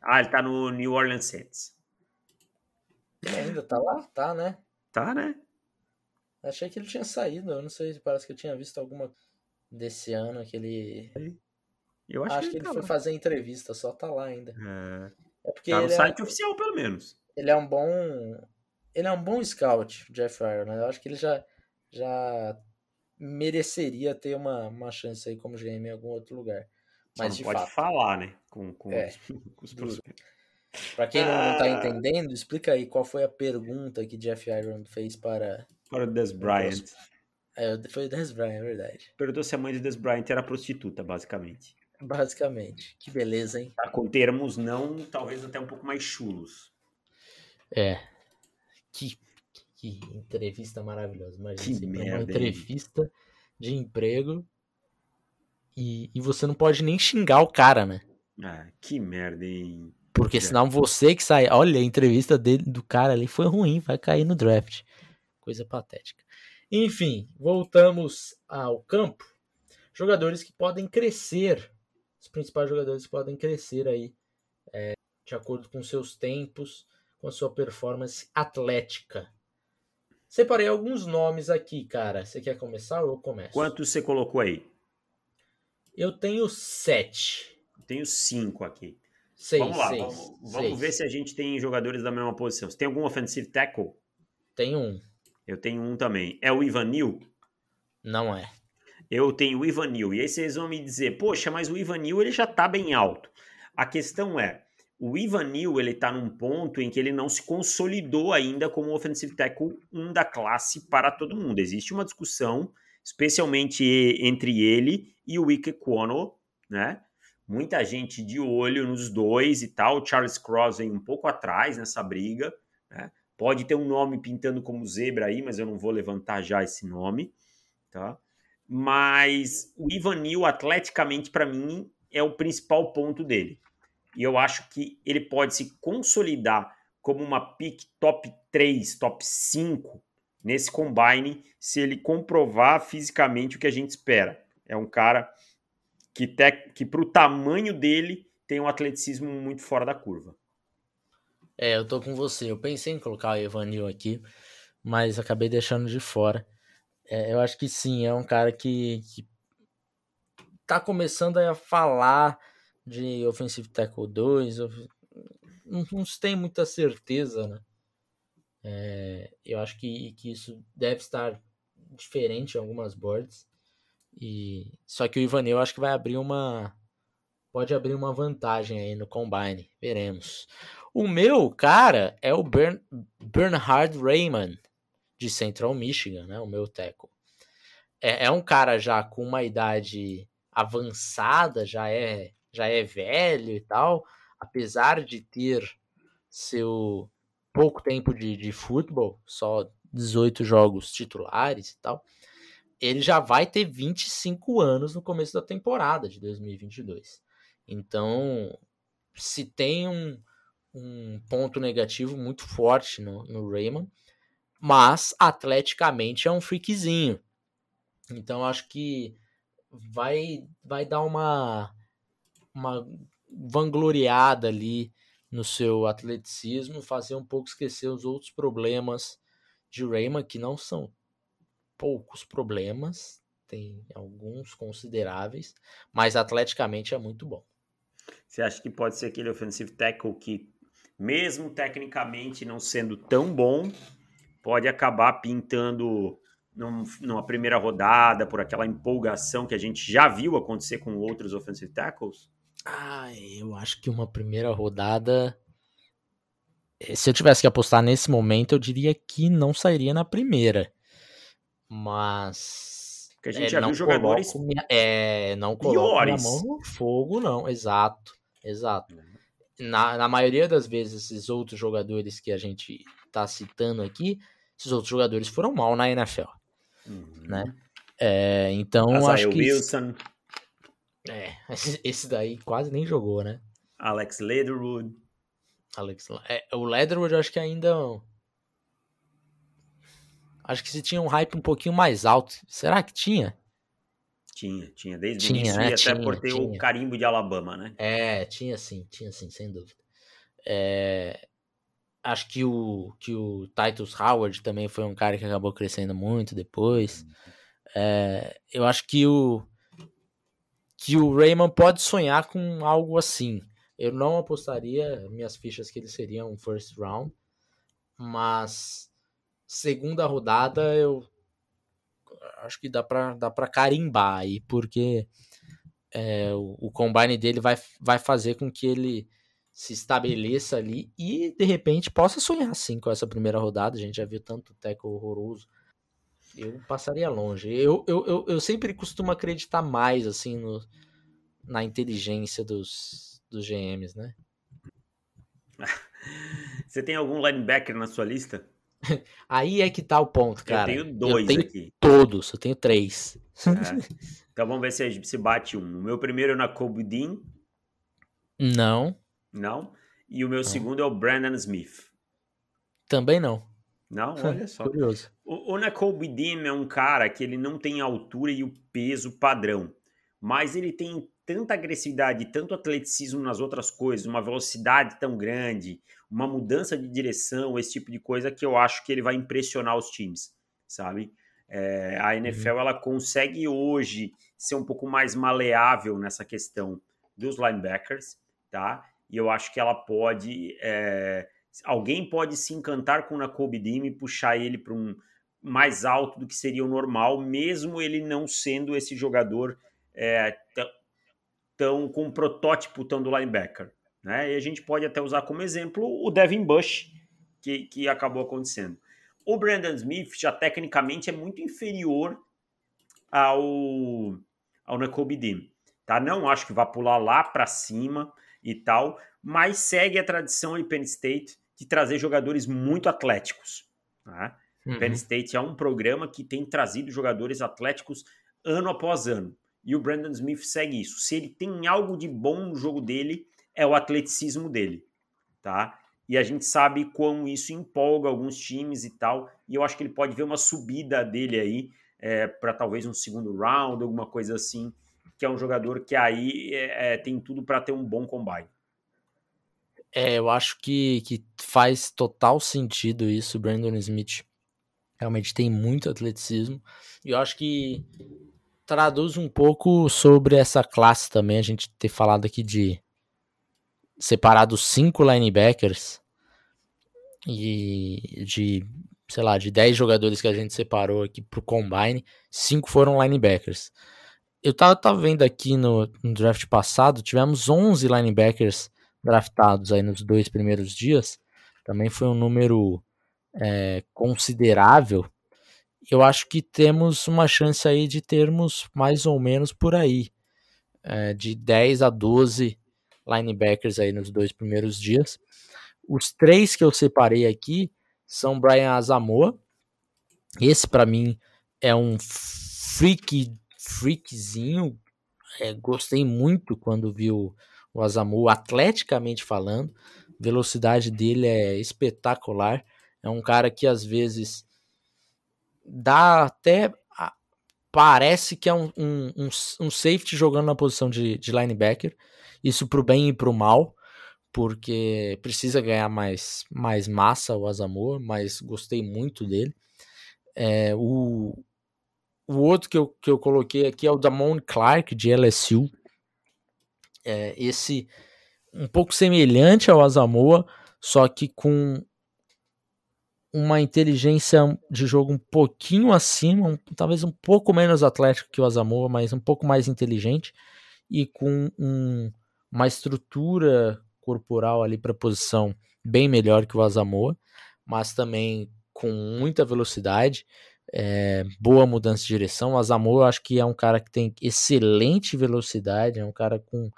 Ah, ele tá no New Orleans Saints. Ele ainda tá lá? Tá, né? Tá, né? Achei que ele tinha saído, eu não sei, parece que eu tinha visto alguma desse ano que ele. Eu acho, acho que, ele, foi fazer entrevista, só tá lá ainda. É, é porque. Tá no site é... oficial, pelo menos. Ele é um bom. ele é um bom scout, o Jeff Iron. Né? Eu acho que ele já, já mereceria ter uma, uma chance aí como GM em algum outro lugar. Mas Só de não pode fato. falar, né? Com, com, É. os, com os prospectos. Pra quem não, não tá Ah. entendendo, explica aí qual foi a pergunta que Jeff Iron fez para. Para o Des Bryant. É, foi o Des Bryant, é verdade. Perguntou se a mãe de Des Bryant era prostituta, basicamente. Basicamente. Que beleza, hein? Tá, com termos não, talvez até um pouco mais chulos. É. Que, que entrevista maravilhosa. Imagina Que pra uma merda, hein? entrevista de emprego e, e você não pode nem xingar o cara, né? Ah, que merda, hein? Porque senão você que sai. Olha, a entrevista dele, do cara ali foi ruim, vai cair no draft. Coisa patética. Enfim, voltamos ao campo. Jogadores que podem crescer. Os principais jogadores que podem crescer aí. é, de acordo com seus tempos, com a sua performance atlética. Separei alguns nomes aqui, cara. Você quer começar ou eu começo? Quantos você colocou aí? Eu tenho sete. Eu tenho cinco aqui. Seis, vamos lá, seis, vamos, vamos seis. ver se a gente tem jogadores da mesma posição. Você tem algum offensive tackle? Tem um. Eu tenho um também. É o Ivan Neal? Não é. Eu tenho o Ivan Neal. E aí vocês vão me dizer, poxa, mas o Ivan Neal ele já tá bem alto. A questão é, o Ivan Neal ele tá num ponto em que ele não se consolidou ainda como offensive tackle 1 da classe para todo mundo. Existe uma discussão, especialmente entre ele e o Ike Quono, né? Muita gente de olho nos dois e tal. O Charles Cross vem um pouco atrás nessa briga, né? Pode ter um nome pintando como zebra aí, mas eu não vou levantar já esse nome, tá? Mas o Ivan Neal, atleticamente, para mim, é o principal ponto dele. E eu acho que ele pode se consolidar como uma pick top 3, top 5 nesse combine, se ele comprovar fisicamente o que a gente espera. É um cara que, te, que para o tamanho dele, tem um atleticismo muito fora da curva. É, eu tô com você. Eu pensei em colocar o Evanil aqui, mas acabei deixando de fora. É, eu acho que sim, é um cara que, que tá começando a falar de Offensive Tackle 2. of- Não, não se tem muita certeza, né? É, eu acho que, que isso deve estar diferente em algumas boards. E, só que o Ivanil acho que vai abrir uma. Pode abrir uma vantagem aí no combine. Veremos. O meu, cara, é o Bern, Bernhard Raymond, de Central Michigan, né? O meu tackle. É, é um cara já com uma idade avançada, já é, já é velho e tal, apesar de ter seu pouco tempo de, de futebol, só 18 jogos titulares e tal, ele já vai ter 25 anos no começo da temporada de 2022. Então, se tem um, um ponto negativo muito forte no, no Raymond, mas atleticamente é um freakzinho. Então acho que vai vai dar uma uma vangloriada ali no seu atleticismo, fazer um pouco esquecer os outros problemas de Raymond que não são poucos problemas, tem alguns consideráveis, mas atleticamente é muito bom. Você acha que pode ser aquele offensive tackle que, mesmo tecnicamente não sendo tão bom, pode acabar pintando num, numa primeira rodada por aquela empolgação que a gente já viu acontecer com outros offensive tackles? Ah, eu acho que uma primeira rodada. eh, Se eu tivesse que apostar nesse momento, eu diria que não sairia na primeira. Mas. Porque a gente é, já não viu jogadores minha- é, não coloco minha mão no fogo, não. Exato, exato. Na, na maioria das vezes, esses outros jogadores que a gente tá citando aqui, esses outros jogadores foram mal na NFL. Uhum. Né? É, então, acho que. Wilson, É, esse daí quase nem jogou, né? Alex Leatherwood. Alex, é, o Leatherwood eu acho que ainda. Acho que se tinha um hype um pouquinho mais alto. Será que tinha? Tinha, tinha, desde Tinha, o início né? e até Tinha, por ter o tinha. carimbo de Alabama, né? É, tinha sim, tinha sim, sem dúvida. É, acho que o, que o Titus Howard também foi um cara que acabou crescendo muito depois. É, eu acho que o que o Raymond pode sonhar com algo assim. Eu não apostaria minhas fichas que ele seria um first round, mas segunda rodada eu acho que dá para dá para carimbar aí, porque é, o, o combine dele vai, vai fazer com que ele se estabeleça ali e de repente possa sonhar sim com essa primeira rodada. A gente já viu tanto teco horroroso. Eu passaria longe. Eu, eu, eu, eu sempre costumo acreditar mais assim no, na inteligência dos, dos GMs, né? Você tem algum linebacker na sua lista? Aí é que tá o ponto, cara. Eu tenho dois eu tenho aqui. Todos, eu tenho três. É. Então vamos ver se se bate um. O meu primeiro é na Kobe Dean. Não. Não. E o meu não. segundo é o Brandon Smith. Também não. Não, olha só. Curioso. O, o Nakobe Dean é um cara que ele não tem a altura e o peso padrão, mas ele tem tanta agressividade, tanto atleticismo nas outras coisas, uma velocidade tão grande, uma mudança de direção, esse tipo de coisa que eu acho que ele vai impressionar os times, sabe? É, a NFL uhum. ela consegue hoje ser um pouco mais maleável nessa questão dos linebackers, tá? E eu acho que ela pode, é, alguém pode se encantar com o Nakobe Dean e puxar ele para um mais alto do que seria o normal, mesmo ele não sendo esse jogador é, tão com um protótipo tão do linebacker. Né? E a gente pode até usar como exemplo o Devin Bush, que, que acabou acontecendo. O Brandon Smith já tecnicamente é muito inferior ao, ao Nakobe Dean. Tá? Não acho que vá pular lá para cima e tal, mas segue a tradição em Penn State de trazer jogadores muito atléticos. Tá? Uhum. Penn State é um programa que tem trazido jogadores atléticos ano após ano. E o Brandon Smith segue isso. Se ele tem algo de bom no jogo dele, é o atleticismo dele, tá? E a gente sabe como isso empolga alguns times e tal. E eu acho que ele pode ver uma subida dele aí é, para talvez um segundo round, alguma coisa assim, que é um jogador que aí é, é tem tudo para ter um bom combine. É, eu acho que, que faz total sentido isso. Brandon Smith realmente tem muito atleticismo. E eu acho que traduz um pouco sobre essa classe também. A gente ter falado aqui de separado cinco linebackers e de, sei lá, de 10 jogadores que a gente separou aqui pro combine, cinco foram linebackers. Eu tava, tava vendo aqui no, no draft passado, tivemos 11 linebackers draftados aí nos dois primeiros dias. Também foi um número é, considerável. Eu acho que temos uma chance aí de termos mais ou menos por aí, é, de 10 a 12 linebackers aí nos dois primeiros dias. Os três que eu separei aqui são Brian Asamoah. Esse para mim é um freak, freakzinho. É, gostei muito quando vi o, o Asamoah atleticamente falando. A velocidade dele é espetacular. É um cara que às vezes dá até parece que é um, um, um, safety jogando na posição de, de linebacker. Isso pro bem e pro mal, porque precisa ganhar mais, mais massa o Azamor, mas gostei muito dele. É, o, o outro que eu, que eu coloquei aqui é o Damon Clark, de LSU. É, esse um pouco semelhante ao Azamoa, só que com uma inteligência de jogo um pouquinho acima, um, talvez um pouco menos atlético que o Azamoa, mas um pouco mais inteligente e com um, uma estrutura corporal ali para posição bem melhor que o Asamoah, mas também com muita velocidade, é, boa mudança de direção. O Asamoah eu acho que é um cara que tem excelente velocidade, é um cara com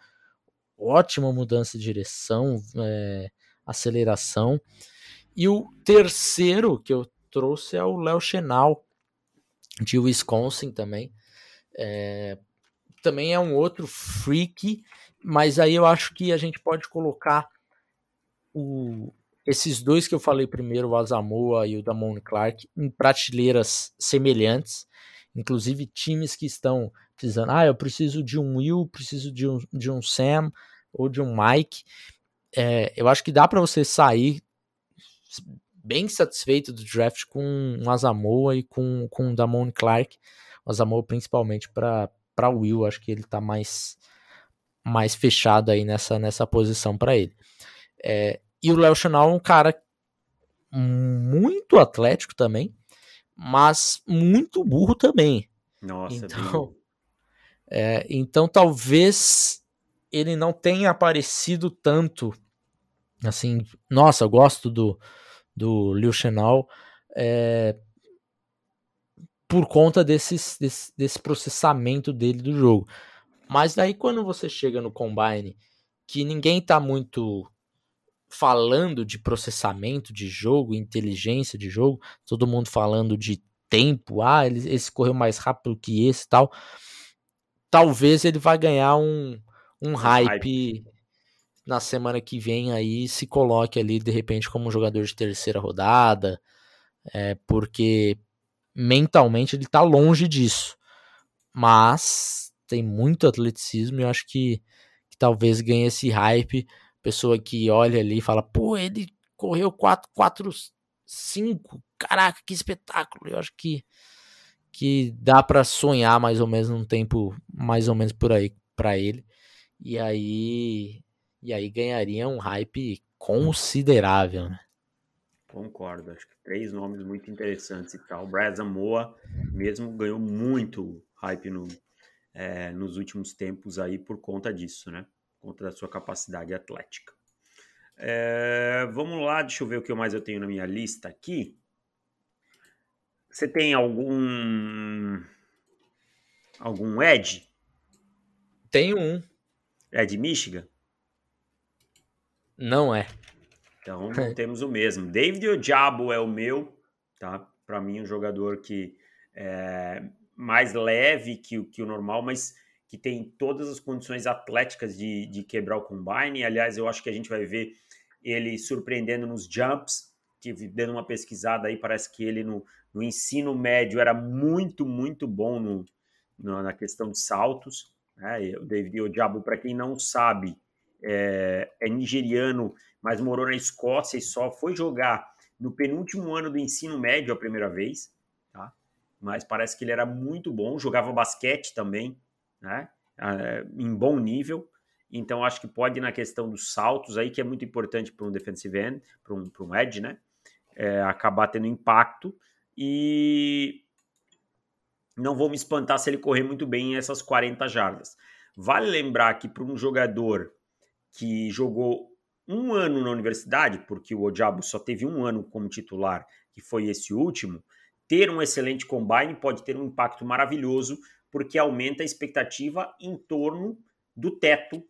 ótima mudança de direção, é, aceleração. E o terceiro que eu trouxe é o Léo Chenal, de Wisconsin também. É, também é um outro freak mas aí eu acho que a gente pode colocar o, esses dois que eu falei primeiro, o Asamoah e o Damon Clark, em prateleiras semelhantes. Inclusive times que estão precisando, ah, eu preciso de um Will, preciso de um, de um Sam ou de um Mike. É, eu acho que dá para você sair bem satisfeito do draft com um Asamoah e com, com o Damon Clark. O Asamoah principalmente para Will, acho que ele está mais mais fechado aí nessa, nessa posição para ele. É, e o Léo Chanel é um cara muito atlético também, mas muito burro também. Nossa, então, é, então talvez ele não tenha aparecido tanto. Assim, nossa, eu gosto do, do Liu Chenal é, por conta desses, desse, desse processamento dele do jogo. Mas daí quando você chega no Combine, que ninguém tá muito falando de processamento de jogo, inteligência de jogo, todo mundo falando de tempo, ah, ele, esse correu mais rápido que esse tal. Talvez ele vai ganhar um, um hype, hype, na semana que vem aí, se coloque ali de repente como um jogador de terceira rodada, é, porque mentalmente ele tá longe disso. Mas tem muito atleticismo e eu acho que, que talvez ganhe esse hype pessoa que olha ali e fala, pô, ele correu 4, 4, 5, caraca, que espetáculo. Eu acho que, que dá para sonhar mais ou menos num tempo mais ou menos por aí para ele. E aí e aí ganharia um hype considerável, né? Concordo, acho que três nomes muito interessantes e tal. O Brad Moa mesmo ganhou muito hype no, é, nos últimos tempos aí por conta disso, né? conta da sua capacidade atlética. É, vamos lá, deixa eu ver o que mais eu tenho na minha lista aqui. Você tem algum algum Ed? Tenho um. É de Michigan? Não é. Então temos o mesmo. David Ojabo é o meu, tá? Para mim um jogador que é mais leve que, que o normal, mas que tem todas as condições atléticas de, de quebrar o combine. Aliás, eu acho que a gente vai ver ele surpreendendo nos jumps. Tive dando uma pesquisada aí, parece que ele no, no ensino médio era muito, muito bom no, no na questão de saltos. Né? O David Odiabo, para quem não sabe, é, é nigeriano, mas morou na Escócia e só foi jogar no penúltimo ano do ensino médio a primeira vez. Tá? Mas parece que ele era muito bom, jogava basquete também né? Uh, em bom nível. Então, acho que pode, na questão dos saltos aí, que é muito importante para um defensive end, para um, um edge, né? É, acabar tendo impacto. E não vou me espantar se ele correr muito bem em essas 40 jardas. Vale lembrar que para um jogador que jogou um ano na universidade, porque o Odiabo só teve um ano como titular, que foi esse último, ter um excelente combine pode ter um impacto maravilhoso porque aumenta a expectativa em torno do teto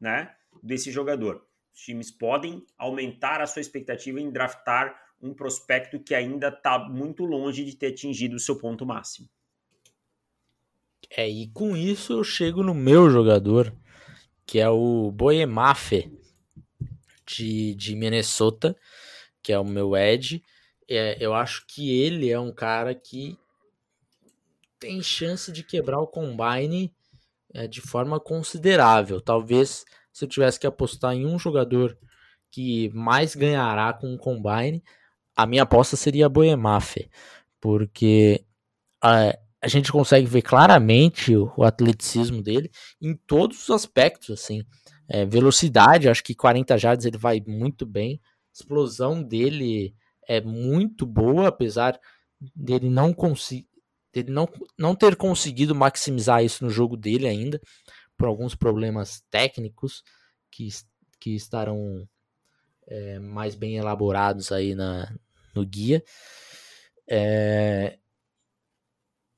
né, desse jogador. Os times podem aumentar a sua expectativa em draftar um prospecto que ainda está muito longe de ter atingido o seu ponto máximo. É, e com isso eu chego no meu jogador, que é o Boemafe, de, de Minnesota, que é o meu Ed. É, eu acho que ele é um cara que tem chance de quebrar o combine é, de forma considerável. Talvez se eu tivesse que apostar em um jogador que mais ganhará com o combine, a minha aposta seria Boemafe, porque a, a gente consegue ver claramente o, o, atleticismo dele em todos os aspectos, assim. É, velocidade, acho que 40 jardas ele vai muito bem. Explosão dele é muito boa, apesar dele não conseguir dele não, não ter conseguido maximizar isso no jogo dele ainda, por alguns problemas técnicos que, que estarão é, mais bem elaborados aí na, no guia. É,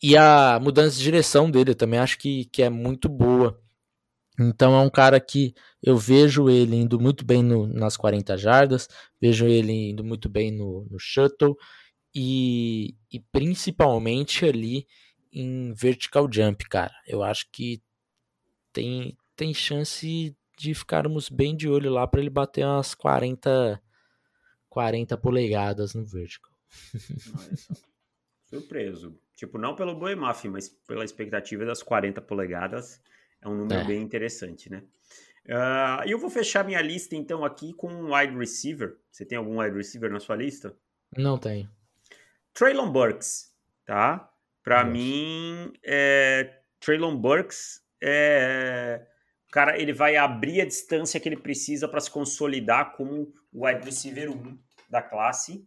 e a mudança de direção dele também acho que, que é muito boa. Então é um cara que eu vejo ele indo muito bem no, nas 40 jardas, vejo ele indo muito bem no, no shuttle e, e principalmente ali em vertical jump, cara. Eu acho que tem, tem chance de ficarmos bem de olho lá para ele bater umas 40, 40 polegadas no vertical. Surpreso. Tipo, não pelo Boemaf, mas pela expectativa das 40 polegadas. É um número é. bem interessante, né? Uh, eu vou fechar minha lista então aqui com um wide receiver. Você tem algum wide receiver na sua lista? Não tenho. Traylon Burks, tá? Para mim, é, Traylon Burks é cara, ele vai abrir a distância que ele precisa para se consolidar como o wide receiver 1 da classe,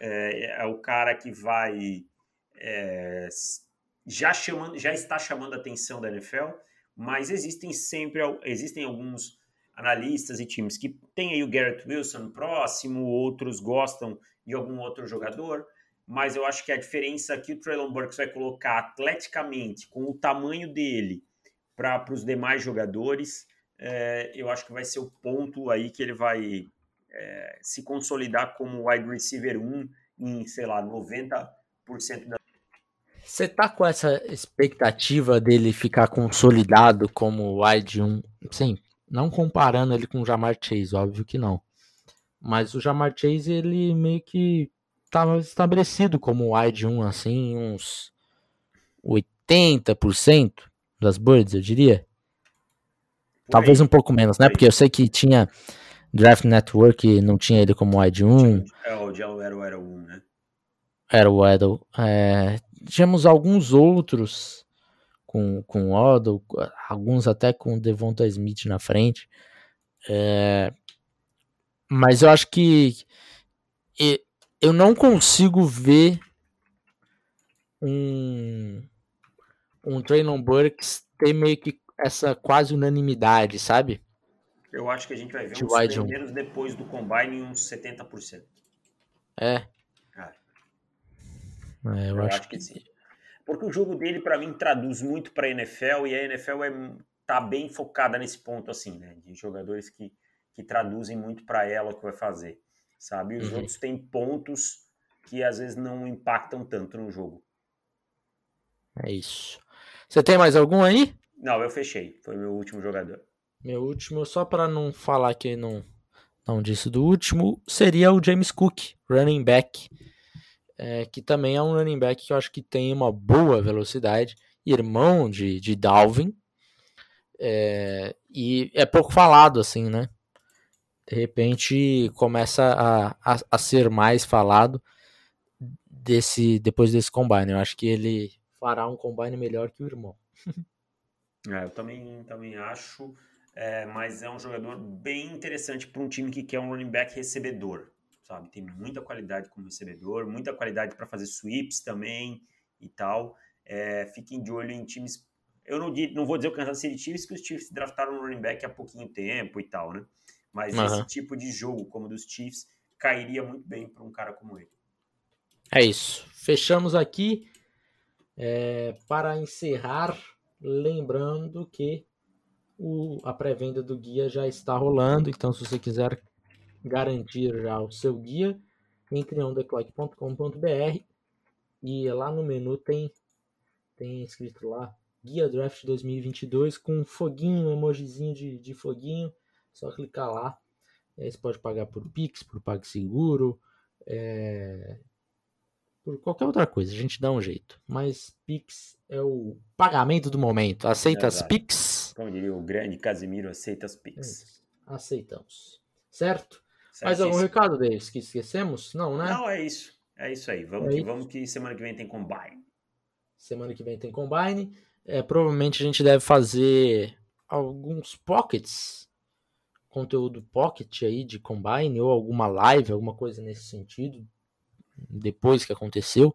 é, é o cara que vai é, já chamando, já está chamando a atenção da NFL, mas existem sempre existem alguns analistas e times que têm aí o Garrett Wilson próximo, outros gostam de algum outro jogador, mas eu acho que a diferença que o Traylon Burks vai colocar atleticamente, com o tamanho dele, para os demais jogadores, é, eu acho que vai ser o ponto aí que ele vai é, se consolidar como wide receiver 1 em, sei lá, 90% da. Você tá com essa expectativa dele ficar consolidado como wide 1? Sim, não comparando ele com o Jamar Chase, óbvio que não. Mas o Jamar Chase, ele meio que estava estabelecido como wide 1, assim, uns 80% das birds, eu diria. Talvez um pouco menos, né? Porque eu sei que tinha Draft Network, não tinha ele como wide 1. É, o era o Edel 1, né? Era o Edel. É, tínhamos alguns outros com, com o Odell, alguns até com Devonta Smith na frente. É, mas eu acho que eu não consigo ver um, um Traylon Burks ter meio que essa quase unanimidade, sabe? Eu acho que a gente vai ver uns primeiros depois do Combine uns 70%. É. é. é eu, eu, acho, acho que... que... sim. Porque o jogo dele, para mim, traduz muito para a NFL e a NFL é, tá bem focada nesse ponto, assim, né? De jogadores que, que traduzem muito para ela o que vai fazer sabe? E os uhum. outros têm pontos que às vezes não impactam tanto no jogo. É isso. Você tem mais algum aí? Não, eu fechei. Foi meu último jogador. Meu último, só para não falar que não, não disse do último, seria o James Cook, running back. É, que também é um running back que eu acho que tem uma boa velocidade, irmão de, de Dalvin. É, e é pouco falado, assim, né? de repente começa a, a, a, ser mais falado desse depois desse combine. Eu acho que ele fará um combine melhor que o irmão. é, eu também, também acho, é, mas é um jogador bem interessante para um time que quer um running back recebedor, sabe? Tem muita qualidade como recebedor, muita qualidade para fazer sweeps também e tal. É, fiquem de olho em times. Eu não, não vou dizer o Kansas City Chiefs, que os Chiefs draftaram um running back há pouquinho tempo e tal, né? Mas uhum. esse tipo de jogo, como o dos Chiefs, cairia muito bem para um cara como ele. É isso. Fechamos aqui. É, para encerrar, lembrando que o, a pré-venda do guia já está rolando. Então, se você quiser garantir já o seu guia, entre em ondeclock.com.br e lá no menu tem, tem escrito lá Guia Draft 2022 com um foguinho, um emojizinho de, de foguinho só clicar lá. É, você pode pagar por Pix, por PagSeguro, é, por qualquer outra coisa. A gente dá um jeito. Mas Pix é o pagamento do momento. Aceita as Pix? Como diria o grande Casimiro, aceita as Pix. É aceitamos. Certo? Mais algum recado, Davis, que esquecemos? Não, né? Não, é isso. É isso aí. Vamos, é que, isso. vamos que semana que vem tem Combine. Semana que vem tem Combine. É, provavelmente a gente deve fazer alguns pockets conteúdo pocket aí de Combine ou alguma live, alguma coisa nesse sentido, depois que aconteceu.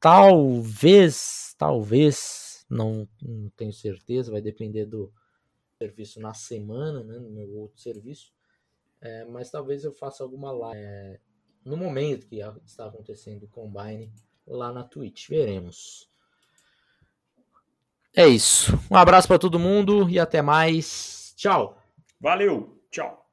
Talvez, talvez, não, não tenho certeza, vai depender do serviço na semana, né, no meu outro serviço. É, mas talvez eu faça alguma live é, no momento que está acontecendo o Combine lá na Twitch. Veremos. É isso. Um abraço para todo mundo e até mais. Tchau. Valeu! Tchau!